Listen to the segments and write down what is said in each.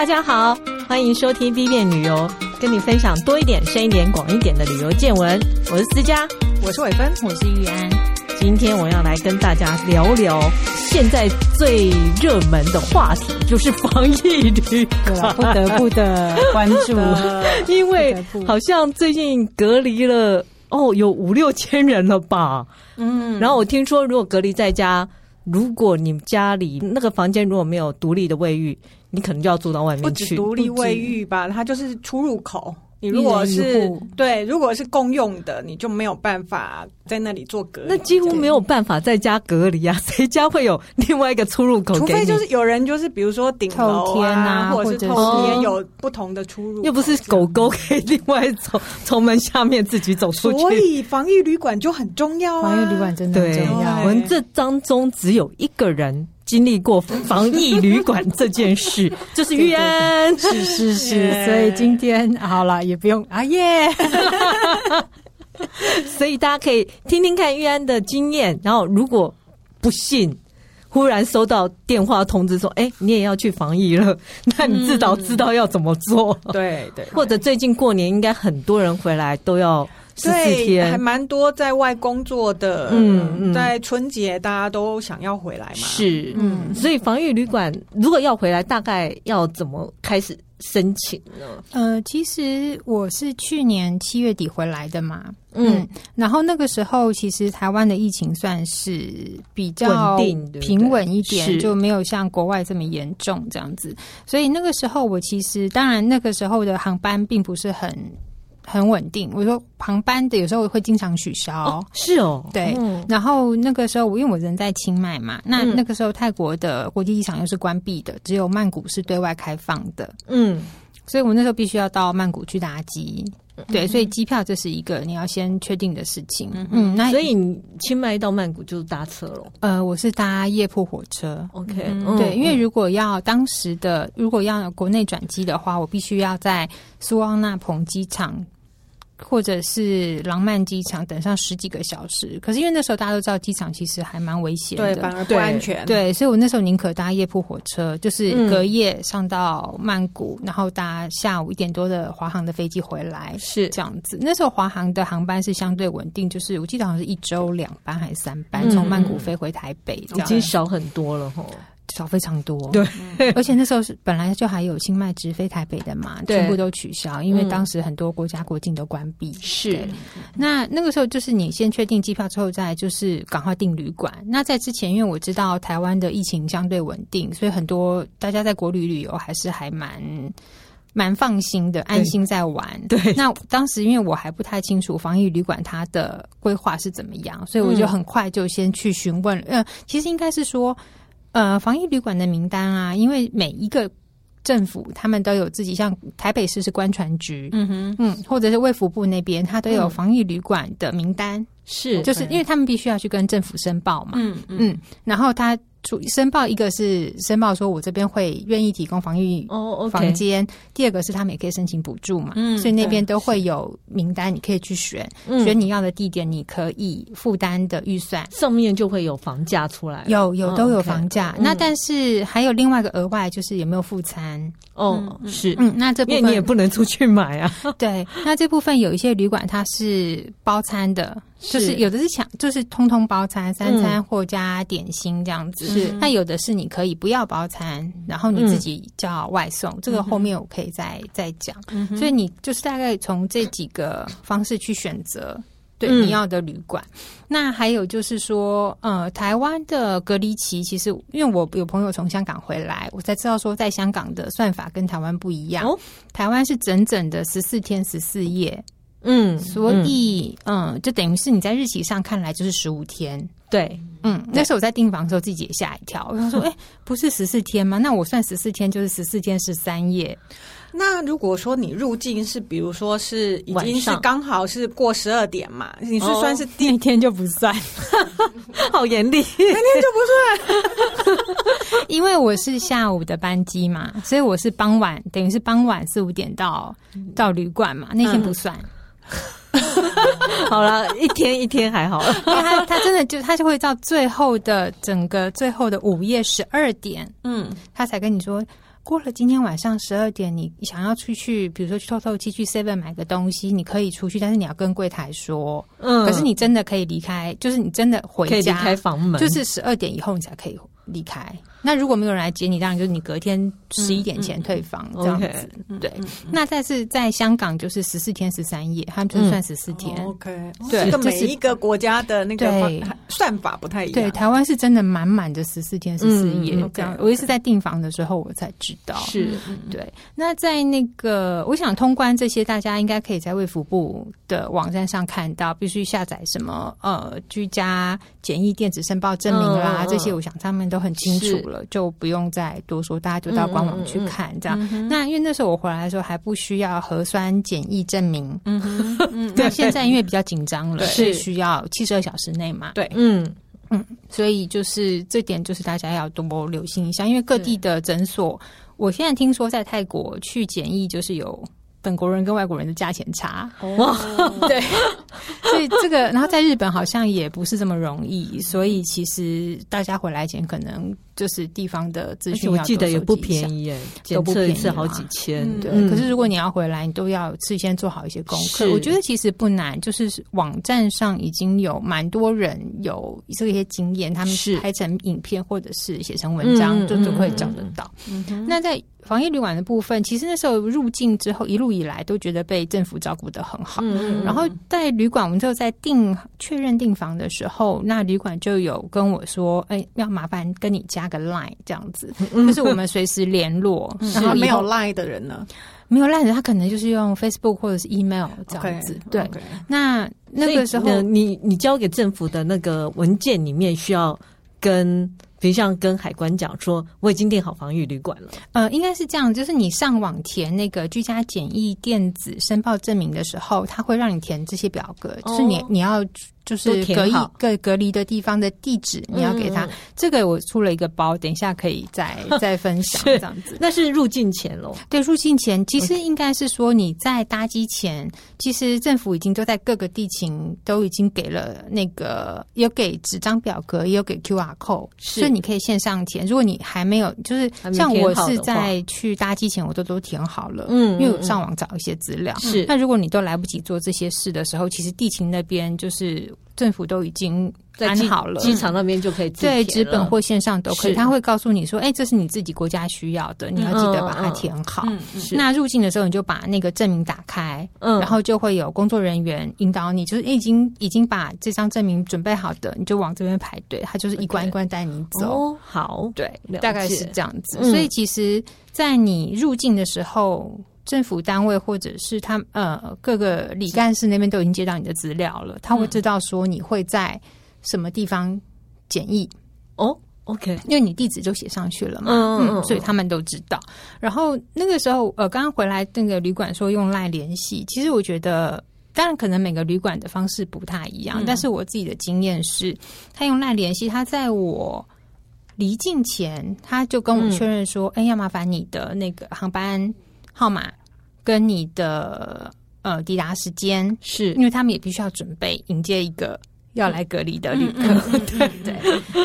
大家好，欢迎收听 B 面旅游，跟你分享多一点、深一点、广一点的旅游见闻。我是思佳，我是伟芬，我是玉安。今天我要来跟大家聊聊现在最热门的话题，就是防疫旅馆，不得不的 关注，因为好像最近隔离了哦，有五六千人了吧？嗯，然后我听说，如果隔离在家，如果你们家里那个房间如果没有独立的卫浴，你可能就要住到外面去。独立卫浴吧，它就是出入口。你如果是对，如果是共用的，你就没有办法在那里做隔离。那几乎没有办法在家隔离啊！谁家会有另外一个出入口？除非就是有人就是比如说顶楼天啊，或者是透天有不同的出入。又不是狗狗可以另外从 从门下面自己走出去。所以防疫旅馆就很重要啊！防疫旅馆真的很重要。我们这当中只有一个人。经历过防疫旅馆这件事，就是玉安，是是是，所以今天好了，也不用啊耶，所以大家可以听听看玉安的经验，然后如果不信忽然收到电话通知说，哎，你也要去防疫了，那你至少知道要怎么做，对对，或者最近过年应该很多人回来都要。对，还蛮多在外工作的。嗯，嗯在春节大家都想要回来嘛。是，嗯，所以防疫旅馆如果要回来，大概要怎么开始申请呢？呃，其实我是去年七月底回来的嘛。嗯，然后那个时候其实台湾的疫情算是比较平稳一点，就没有像国外这么严重这样子。所以那个时候我其实当然那个时候的航班并不是很。很稳定，我说航班的有时候会经常取消，哦是哦，对。嗯、然后那个时候我因为我人在清迈嘛，那那个时候泰国的国际机场又是关闭的，只有曼谷是对外开放的，嗯，所以我那时候必须要到曼谷去搭机，嗯、对，所以机票这是一个你要先确定的事情，嗯，嗯，那所以你清迈到曼谷就是搭车了，呃，我是搭夜铺火车，OK，嗯、对，因为如果要当时的如果要国内转机的话，我必须要在苏汪纳蓬机场。或者是廊曼机场等上十几个小时，可是因为那时候大家都知道机场其实还蛮危险的，对，反而不安全。对，所以我那时候宁可搭夜铺火车，就是隔夜上到曼谷，嗯、然后搭下午一点多的华航的飞机回来，是这样子。那时候华航的航班是相对稳定，就是我记得好像是一周两班还是三班，从曼谷飞回台北，已经少很多了吼。少非常多，对，而且那时候是本来就还有清迈直飞台北的嘛，全部都取消，因为当时很多国家国境都关闭。是，那那个时候就是你先确定机票之后，再就是赶快订旅馆。那在之前，因为我知道台湾的疫情相对稳定，所以很多大家在国旅旅游还是还蛮蛮放心的，安心在玩。对，那当时因为我还不太清楚防疫旅馆它的规划是怎么样，所以我就很快就先去询问。嗯，其实应该是说。呃，防疫旅馆的名单啊，因为每一个政府他们都有自己，像台北市是官船局，嗯哼，嗯，或者是卫福部那边，他都有防疫旅馆的名单，是，就是因为他们必须要去跟政府申报嘛，嗯。嗯，然后他。主申报一个是申报说，我这边会愿意提供防疫房间。Oh. 第二个是他们也可以申请补助嘛，嗯，所以那边都会有名单，你可以去选，嗯、选你要的地点，你可以负担的预算，上面就会有房价出来。有有都有房价，oh. 那但是还有另外一个额外就是有没有副餐哦，是，嗯，那这部分你也不能出去买啊。对，那这部分有一些旅馆它是包餐的。就是有的是想，就是通通包餐，三餐或加点心这样子。是，那有的是你可以不要包餐，然后你自己叫外送。这个后面我可以再再讲。所以你就是大概从这几个方式去选择对你要的旅馆。那还有就是说，呃，台湾的隔离期其实，因为我有朋友从香港回来，我才知道说，在香港的算法跟台湾不一样。台湾是整整的十四天十四夜。嗯，所以嗯，嗯，就等于是你在日期上看来就是十五天，对，嗯，那时候我在订房的时候自己也吓一跳，我想说，哎，不是十四天吗？那我算十四天就是十四天十三夜。那如果说你入境是，比如说是已经是刚好是过十二点嘛，你是算是第一天就不算，好严厉，那天就不算，因为我是下午的班机嘛，所以我是傍晚，等于是傍晚四五点到到旅馆嘛，那天不算。嗯 好了，一天一天还好，因为他他真的就他就会到最后的整个最后的午夜十二点，嗯，他才跟你说，过了今天晚上十二点，你想要出去，比如说去透透气，去 Seven 买个东西，你可以出去，但是你要跟柜台说。嗯。可是你真的可以离开，就是你真的回家，可以离开房门，就是十二点以后你才可以离开。那如果没有人来接你，当然就是你隔天十一点前退房这样子。对，嗯、那但是在香港就是十四天十三夜，他们就算十四天。嗯、OK，对，每一个国家的那个算法不太一样。对，台湾是真的满满的十四天十四夜这样。我也是在订房的时候我才知道。是，对。那在那个，我想通关这些，大家应该可以在卫福部的网站上看到，必须下载什么呃居家简易电子申报证明啦，这些我想他们都很清楚。了就不用再多说，大家就到官网去看这样。嗯嗯、那因为那时候我回来的时候还不需要核酸检疫证明，嗯 嗯，那现在因为比较紧张了，是需要七十二小时内嘛？对，嗯嗯，所以就是这点就是大家要多留心一下，因为各地的诊所，我现在听说在泰国去检疫就是有。本国人跟外国人的价钱差。哇，对，所以这个，然后在日本好像也不是这么容易，所以其实大家回来前可能就是地方的资讯，我记得也不便宜耶，检测一次好几千。对，可是如果你要回来，你都要事先做好一些功课。我觉得其实不难，就是网站上已经有蛮多人有这些经验，他们是拍成影片或者是写成文章，就都可以找得到。那在防疫旅馆的部分，其实那时候入境之后，一路以来都觉得被政府照顾的很好。嗯，然后在旅馆，我们就在订确认订房的时候，那旅馆就有跟我说：“哎，要麻烦跟你加个 Line 这样子，就是我们随时联络。”然后没有 Line 的人呢？没有 Line 的，他可能就是用 Facebook 或者是 Email 这样子。对，那那个时候，你你交给政府的那个文件里面需要跟。比如像跟海关讲说，我已经订好防疫旅馆了。呃，应该是这样，就是你上网填那个居家检疫电子申报证明的时候，他会让你填这些表格，哦、就是你你要。就是隔一个隔离的地方的地址，你要给他。嗯、这个我出了一个包，等一下可以再 再分享这样子。那是入境前喽？对，入境前其实应该是说你在搭机前.其实政府已经都在各个地勤都已经给了那个有给纸张表格，也有给 QR code，是所以你可以线上填。如果你还没有，就是像我是在去搭机前，我都都填好了，嗯，因为我上网找一些资料。是，那如果你都来不及做这些事的时候，其实地勤那边就是。政府都已经安好了，机场那边就可以对纸本或线上都可以。他会告诉你说：“哎，这是你自己国家需要的，你要记得把它填好。”那入境的时候，你就把那个证明打开，嗯，然后就会有工作人员引导你，就是已经已经把这张证明准备好的，你就往这边排队，他就是一关一关带你走。好，对，大概是这样子。所以其实，在你入境的时候。政府单位或者是他呃各个里干事那边都已经接到你的资料了，他会知道说你会在什么地方检疫哦，OK，因为你地址就写上去了嘛，嗯，嗯，所以他们都知道。然后那个时候呃刚刚回来那个旅馆说用 LINE 联系，其实我觉得当然可能每个旅馆的方式不太一样，嗯、但是我自己的经验是，他用 LINE 联系，他在我离境前他就跟我确认说，哎、嗯，要麻烦你的那个航班号码跟你的呃抵达时间，是因为他们也必须要准备迎接一个要来隔离的旅客，对对。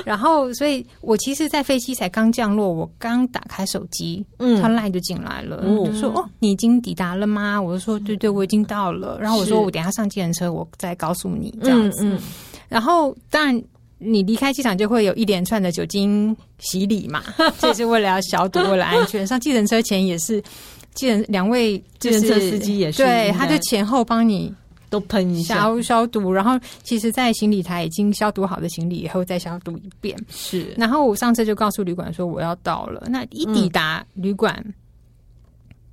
然后，所以我其实，在飞机才刚降落，我刚打开手机，嗯，他 LINE 就进来了，嗯、就说：“哦，你已经抵达了吗？”我就说：“对对，我已经到了。”然后我说：“我等一下上计程车，我再告诉你这样子。嗯”嗯，然后当然，你离开机场就会有一连串的酒精洗礼嘛，这是为了要消毒，为了安全。上计程车前也是。计程两位计程车司机也是，对，他就前后帮你都喷一下消消毒，然后其实，在行李台已经消毒好的行李以后再消毒一遍。是，然后我上车就告诉旅馆说我要到了。那一抵达旅馆，嗯、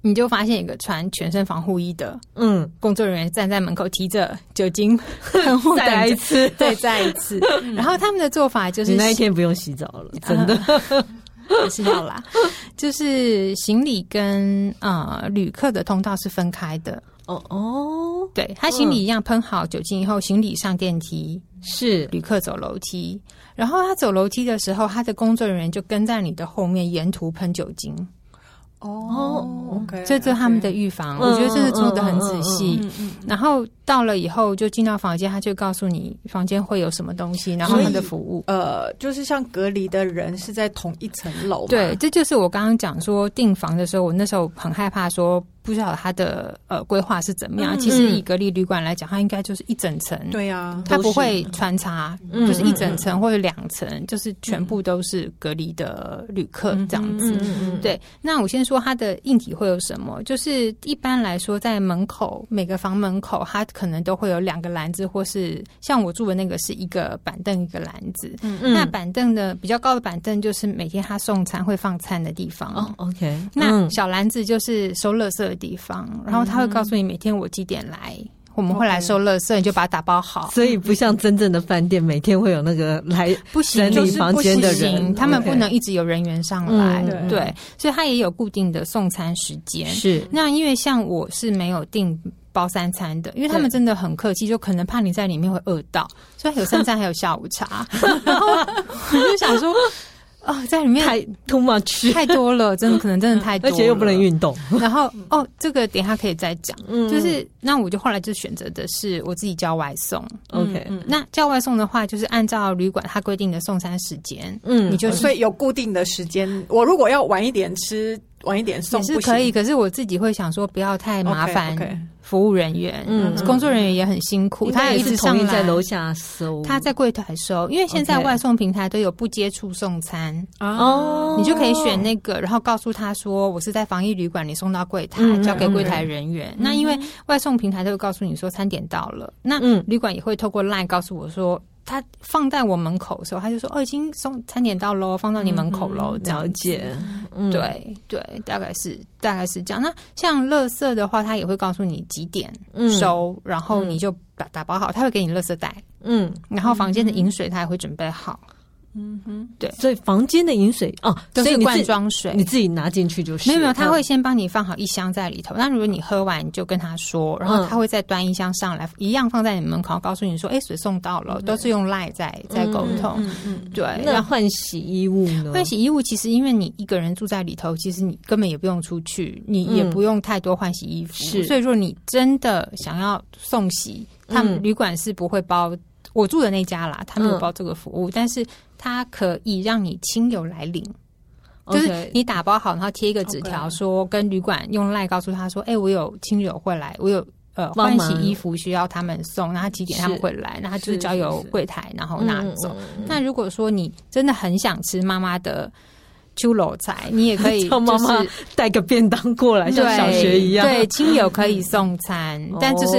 你就发现一个穿全身防护衣的嗯工作人员站在门口提着酒精喷雾，再来一次，对，再一次。然后他们的做法就是，你那一天不用洗澡了，真的。也 是要啦，就是行李跟呃旅客的通道是分开的。哦哦，对，他行李一样喷好酒精以后，行李上电梯，是旅客走楼梯。然后他走楼梯的时候，他的工作人员就跟在你的后面，沿途喷酒精。哦，OK，这就是他们的预防，我觉得这是做的很仔细。然后到了以后就进到房间，他就告诉你房间会有什么东西，然后他的服务。呃，就是像隔离的人是在同一层楼。对，这就是我刚刚讲说订房的时候，我那时候很害怕说。不知道他的呃规划是怎么样。嗯、其实以隔离旅馆来讲，它应该就是一整层。对啊，它不会穿插，就是一整层或者两层，就是全部都是隔离的旅客这样子。对，那我先说它的硬体会有什么？就是一般来说，在门口每个房门口，它可能都会有两个篮子，或是像我住的那个是一个板凳一个篮子。嗯嗯。那板凳的比较高的板凳，就是每天他送餐会放餐的地方。哦，OK。那小篮子就是收垃圾的地方，然后他会告诉你每天我几点来，嗯、我们会来收垃圾，你就把它打包好。所以不像真正的饭店，每天会有那个来不行整理房间的人，就是、他们不能一直有人员上来。嗯、对，所以他也有固定的送餐时间。是那因为像我是没有订包三餐的，因为他们真的很客气，就可能怕你在里面会饿到，所以有三餐还有下午茶。然后我就想说。哦，在里面太 too much 太多了，真的可能真的太多了，而且又不能运动。然后哦，这个等一下可以再讲。嗯，就是那我就后来就选择的是我自己叫外送。OK，那叫外送的话，就是按照旅馆它规定的送餐时间。嗯，你就所以有固定的时间。我如果要晚一点吃，晚一点送也是可以。可是我自己会想说，不要太麻烦。服务人员，嗯，工作人员也很辛苦，他也一直上在楼下收，他在柜台收，因为现在外送平台都有不接触送餐哦，你就可以选那个，然后告诉他说我是在防疫旅馆，你送到柜台交给柜台人员。那因为外送平台都会告诉你说餐点到了，那旅馆也会透过 LINE 告诉我说。他放在我门口的时候，他就说：“哦，已经送餐点到喽，放到你门口喽。嗯”了解，嗯、对对，大概是大概是这样。那像垃圾的话，他也会告诉你几点收，嗯、然后你就打打包好，他会给你垃圾袋，嗯，然后房间的饮水他也会准备好。嗯哼，对，所以房间的饮水哦，都是罐装水，你自己拿进去就是。没有没有，他会先帮你放好一箱在里头。那如果你喝完，你就跟他说，然后他会再端一箱上来，一样放在你门口，告诉你说，哎，水送到了，都是用 LINE 在在沟通。嗯嗯，对。那换洗衣物呢？换洗衣物其实因为你一个人住在里头，其实你根本也不用出去，你也不用太多换洗衣服。是，所以说你真的想要送洗，他们旅馆是不会包。我住的那家啦，他没有包这个服务，但是。他可以让你亲友来领.就是你打包好，然后贴一个纸条，说跟旅馆用赖告诉他说：“哎、欸，我有亲友会来，我有呃换洗衣服需要他们送，那他几点他们会来？那他就是交由柜台然后拿走。那如果说你真的很想吃妈妈的秋楼菜，你也可以 叫妈妈带个便当过来，像小学一样。对，亲友可以送餐，但就是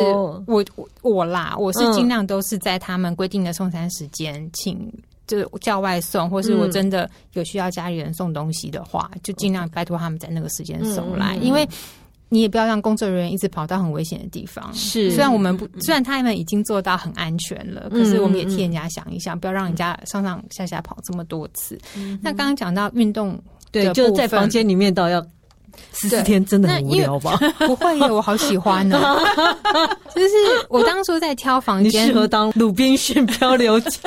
我我啦，我是尽量都是在他们规定的送餐时间请。就是叫外送，或是我真的有需要家里人送东西的话，嗯、就尽量拜托他们在那个时间送来，嗯、因为你也不要让工作人员一直跑到很危险的地方。是，虽然我们不，虽然他们已经做到很安全了，嗯、可是我们也替人家想一想，嗯、不要让人家上上下下跑这么多次。嗯、那刚刚讲到运动，对，就在房间里面倒要十四天，真的很无聊吧？不会，我好喜欢呢、喔。就是我当初在挑房间，你适合当鲁滨逊漂流记。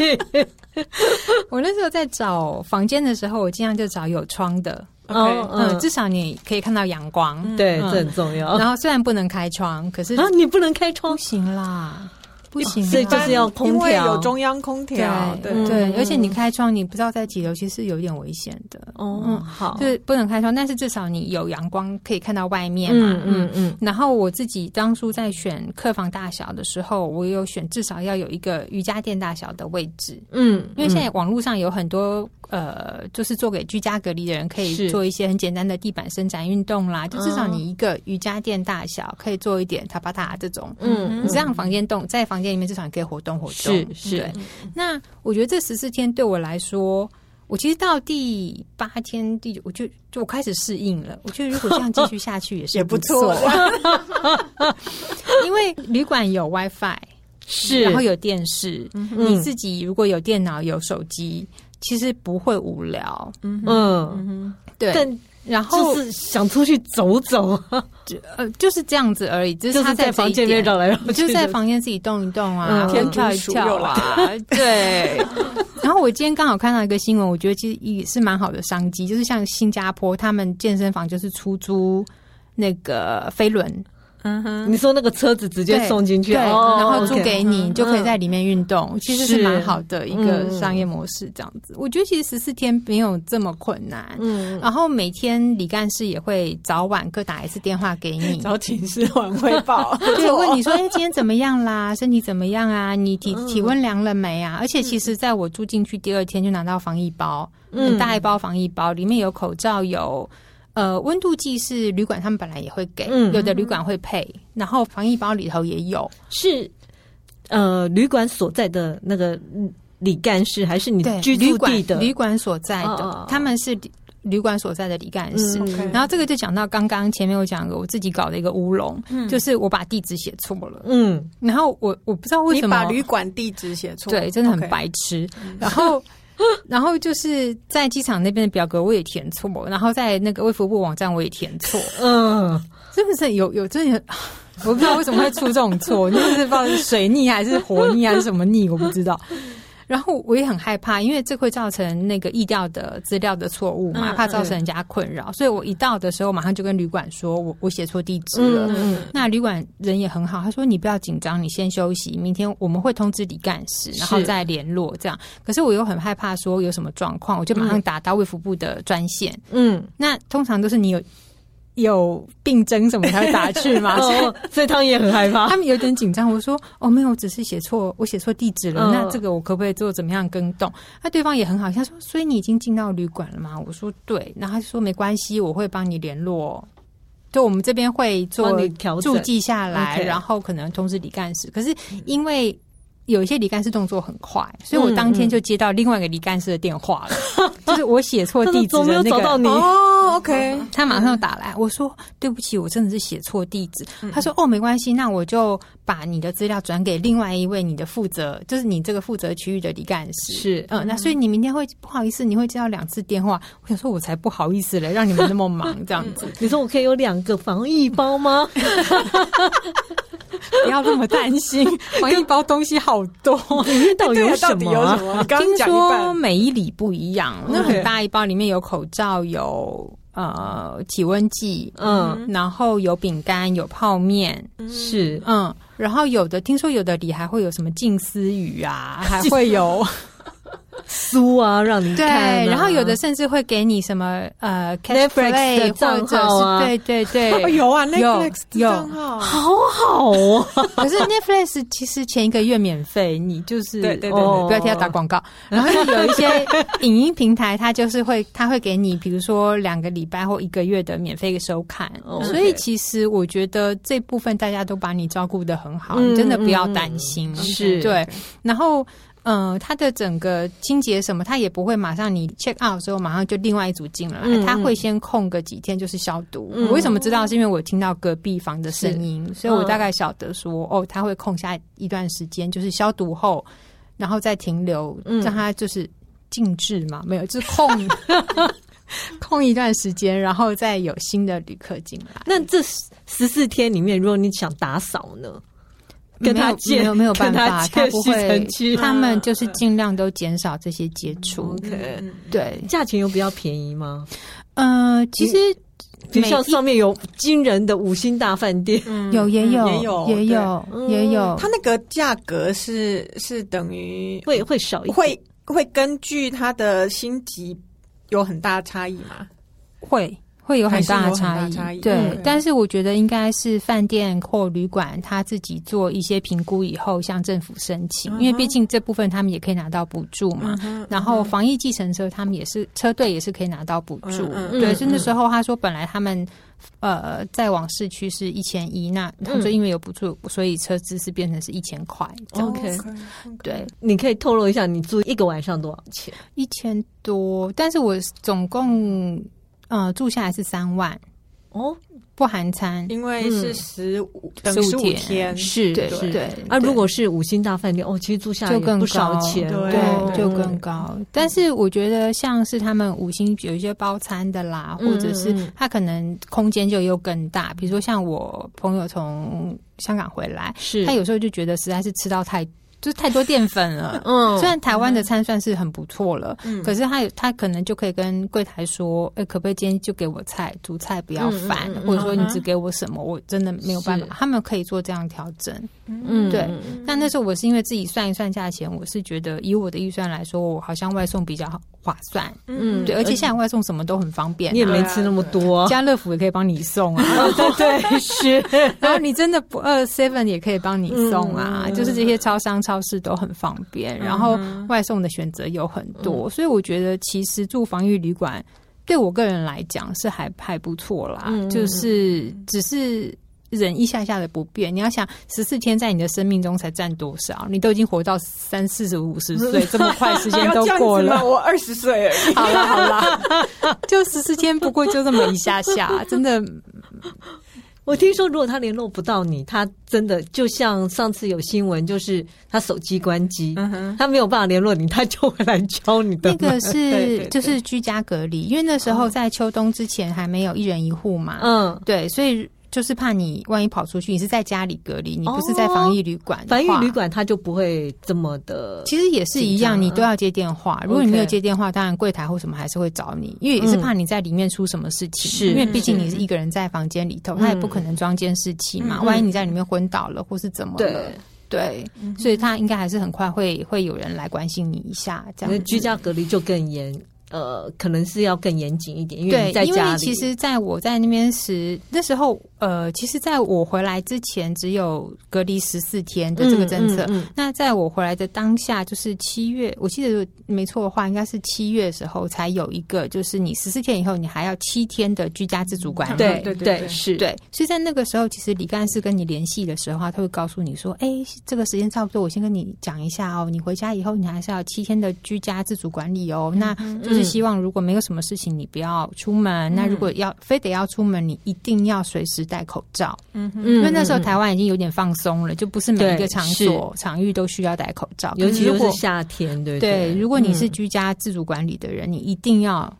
我那时候在找房间的时候，我尽量就找有窗的，Okay, 嗯，至少你可以看到阳光，对，这很重要。然后虽然不能开窗，可是啊，你不能开窗，不行啦。不行，所以就是要空调，有中央空调，对对，而且你开窗，你不知道在几楼，其实有点危险的。哦，好，就是不能开窗，但是至少你有阳光可以看到外面嘛。嗯嗯。然后我自己当初在选客房大小的时候，我有选至少要有一个瑜伽垫大小的位置。嗯，因为现在网络上有很多呃，就是做给居家隔离的人可以做一些很简单的地板伸展运动啦。就至少你一个瑜伽垫大小可以做一点塔巴塔这种。嗯，你这样房间动在房间。里面至少也可以活动活动，是是。对。那我觉得这十四天对我来说，我其实到第八天第九，我就就我开始适应了。我觉得如果这样继续下去也是 不错，因为旅馆有 WiFi，是，然后有电视，嗯、你自己如果有电脑有手机，其实不会无聊。嗯嗯，对。但然后就是想出去走走，就呃就是这样子而已。就是他在房间里面绕来绕去，就在房间自己动一动啊，跳一跳啊。对。然后我今天刚好看到一个新闻，我觉得其实也是蛮好的商机，就是像新加坡他们健身房就是出租那个飞轮。嗯哼，你说那个车子直接送进去，对，然后租给你，就可以在里面运动，其实是蛮好的一个商业模式。这样子，我觉得其实十四天没有这么困难。嗯，然后每天李干事也会早晚各打一次电话给你，早请示晚汇报，就问你说：“哎，今天怎么样啦？身体怎么样啊？你体体温量了没啊？”而且其实在我住进去第二天就拿到防疫包，很大一包防疫包，里面有口罩有。呃，温度计是旅馆他们本来也会给，嗯、有的旅馆会配，然后防疫包里头也有。是呃，旅馆所在的那个李干事，还是你居住地的旅馆所在的？哦、他们是旅馆所在的李干事。嗯、然后这个就讲到刚刚前面我讲的，我自己搞的一个乌龙，嗯、就是我把地址写错了。嗯，然后我我不知道为什么你把旅馆地址写错，对，真的很白痴。然后。然后就是在机场那边的表格我也填错，然后在那个卫福部网站我也填错，嗯，是不是有有真的？我不知道为什么会出这种错，就是不知道是水逆还是火逆还是什么逆，我不知道。然后我也很害怕，因为这会造成那个意调的资料的错误嘛，怕造成人家困扰，所以我一到的时候马上就跟旅馆说我我写错地址了。嗯、那旅馆人也很好，他说你不要紧张，你先休息，明天我们会通知李干事，然后再联络这样。可是我又很害怕说有什么状况，我就马上打到卫福部的专线。嗯，那通常都是你有。有病征什么才会打去吗？所以他们也很害怕，他们有点紧张。我说：“哦，没有，只是写错，我写错地址了。那这个我可不可以做怎么样更动？”那对方也很好，他说：“所以你已经进到旅馆了吗？”我说：“对。”然后他就说：“没关系，我会帮你联络，就我们这边会做注记下来，然后可能通知李干事。可是因为。”有一些李干事动作很快，所以我当天就接到另外一个李干事的电话了，嗯嗯、就是我写错地址的那个。找到你哦，OK，他马上打来，我说对不起，我真的是写错地址。嗯、他说哦，没关系，那我就把你的资料转给另外一位你的负责，就是你这个负责区域的李干事。是，嗯，那所以你明天会不好意思，你会接到两次电话。我想说，我才不好意思嘞，让你们那么忙这样子。你说我可以有两个防疫包吗？不要那么担心，防疫包东西好多，里面到底有什么？听说每一礼不一样，那很大一包里面有口罩，有呃体温计，嗯，然后有饼干，有泡面，是嗯，然后有的听说有的里还会有什么静思语啊，还会有。书啊，让你看、啊。对，然后有的甚至会给你什么呃，Netflix 的账号啊，对对对，有啊，Netflix 有账号，好好哦。可是 Netflix 其实前一个月免费，你就是对对对，不要替他打广告。然后有一些影音平台，它就是会，它会给你，比如说两个礼拜或一个月的免费收看。所以其实我觉得这部分大家都把你照顾得很好，你真的不要担心。是对，然后。嗯，它的整个清洁什么，它也不会马上你 check out 的时候马上就另外一组进来，它、嗯、会先空个几天，就是消毒。嗯、我为什么知道？是因为我听到隔壁房的声音，所以我大概晓得说，嗯、哦，它会空下一段时间，就是消毒后，然后再停留，让它就是静置嘛，没有，就是空空 一段时间，然后再有新的旅客进来。那这十四天里面，如果你想打扫呢？跟他没有没有办法，他不会，他们就是尽量都减少这些接触。OK，对，价钱有比较便宜吗？呃，其实学校上面有惊人的五星大饭店，有也有也有也有也有，它那个价格是是等于会会少一点，会会根据它的星级有很大差异吗？会。会有很大的差异，对。嗯、但是我觉得应该是饭店或旅馆他自己做一些评估以后，向政府申请，嗯、因为毕竟这部分他们也可以拿到补助嘛。然后防疫计程车他们也是车队也是可以拿到补助，对。所以那时候他说本来他们呃再往市区是一千一，那他们说因为有补助，所以车资是变成是一千块。OK，对，你可以透露一下你住一个晚上多少钱？一千多，但是我总共。呃，住下来是三万哦，不含餐，因为是十五十五天，是，对，对。啊，如果是五星大饭店，哦，其实住下来就更不少钱，对，就更高。但是我觉得，像是他们五星有一些包餐的啦，或者是他可能空间就又更大。比如说，像我朋友从香港回来，是他有时候就觉得实在是吃到太。就是太多淀粉了。嗯，虽然台湾的餐算是很不错了，嗯，可是他有他可能就可以跟柜台说，哎、欸，可不可以今天就给我菜，主菜不要饭，嗯嗯、或者说你只给我什么，我真的没有办法。他们可以做这样调整。嗯，对。但那时候我是因为自己算一算价钱，我是觉得以我的预算来说，我好像外送比较划算。嗯，对。而且现在外送什么都很方便，你也没吃那么多，家乐福也可以帮你送啊。对对是。然后你真的不饿，Seven 也可以帮你送啊。就是这些超商、超市都很方便，然后外送的选择有很多，所以我觉得其实住防疫旅馆对我个人来讲是还还不错啦。就是只是。忍一下下的不变，你要想十四天在你的生命中才占多少？你都已经活到三四十五十岁，这么快时间都过了。我二十岁而已。好了好了，就十四天，不过就这么一下下，真的。我听说，如果他联络不到你，他真的就像上次有新闻，就是他手机关机，嗯、他没有办法联络你，他就会来 敲你的。那个是就是居家隔离，因为那时候在秋冬之前还没有一人一户嘛。嗯，对，所以。就是怕你万一跑出去，你是在家里隔离，你不是在防疫旅馆。防疫旅馆他就不会这么的。其实也是一样，你都要接电话。如果你没有接电话，当然柜台或什么还是会找你，因为也是怕你在里面出什么事情。是因为毕竟你是一个人在房间里头，他也不可能装监视器嘛。万一你在里面昏倒了或是怎么了，对，所以他应该还是很快会会有人来关心你一下。这样居家隔离就更严。呃，可能是要更严谨一点，因为在家里。对，因为其实在我在那边时，那时候呃，其实在我回来之前，只有隔离十四天的这个政策。嗯嗯嗯、那在我回来的当下，就是七月，我记得没错的话，应该是七月的时候才有一个，就是你十四天以后，你还要七天的居家自主管理。对对对，是。对，所以在那个时候，其实李干事跟你联系的时候，他会告诉你说：“哎，这个时间差不多，我先跟你讲一下哦，你回家以后，你还是要七天的居家自主管理哦。”那就是希望如果没有什么事情，你不要出门。嗯、那如果要非得要出门，你一定要随时戴口罩。嗯哼，因为那时候台湾已经有点放松了，就不是每一个场所场域都需要戴口罩，尤其是夏天，对对，对。如果你是居家自主管理的人，嗯、你一定要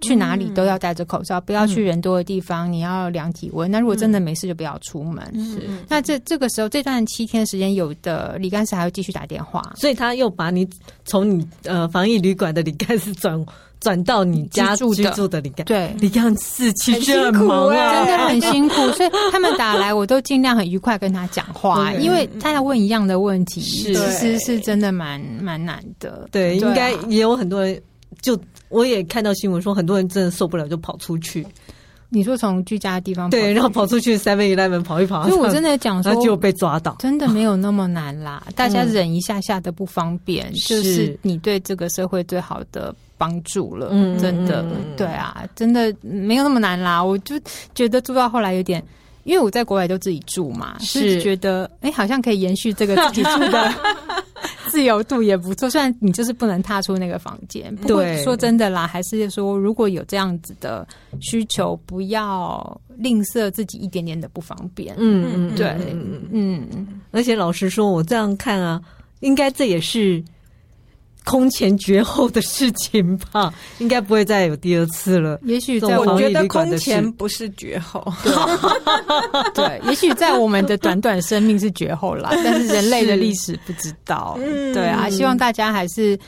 去哪里都要戴着口罩，嗯、不要去人多的地方，你要量体温。那如果真的没事，就不要出门。是。那这这个时候，这段七天时间，有的李干事还会继续打电话，所以他又把你从你呃防疫旅馆的李干事转。转到你家住的，李干，对，李干事情很忙啊，真的很辛苦，所以他们打来，我都尽量很愉快跟他讲话，因为他要问一样的问题，其实是真的蛮蛮难的。对，应该也有很多人，就我也看到新闻说，很多人真的受不了，就跑出去。你说从居家的地方对，然后跑出去 Seven Eleven 跑一跑，所以我真的讲说，就被抓到，真的没有那么难啦。大家忍一下下的不方便，就是你对这个社会最好的。帮助了，嗯，真的，对啊，真的没有那么难啦。我就觉得住到后来有点，因为我在国外都自己住嘛，是觉得哎、欸，好像可以延续这个自己住的 自由度也不错。虽然你就是不能踏出那个房间，不过说真的啦，还是说如果有这样子的需求，不要吝啬自己一点点的不方便。嗯嗯，对，嗯，而且老实说，我这样看啊，应该这也是。空前绝后的事情吧，应该不会再有第二次了。也许在我觉得空前不是绝后，对，对，也许在我们的短短生命是绝后啦，但是人类的历史不知道。是。对啊，希望大家还是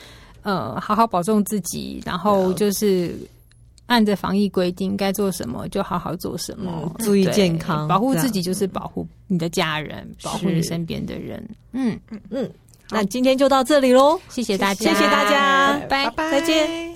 呃好好保重自己，然后就是按着防疫规定该做什么就好好做什么，嗯、注意健康，保护自己就是保护你的家人，保护你身边的人。嗯。嗯嗯。那今天就到这里喽，谢谢大家，谢谢大家，拜拜，再见。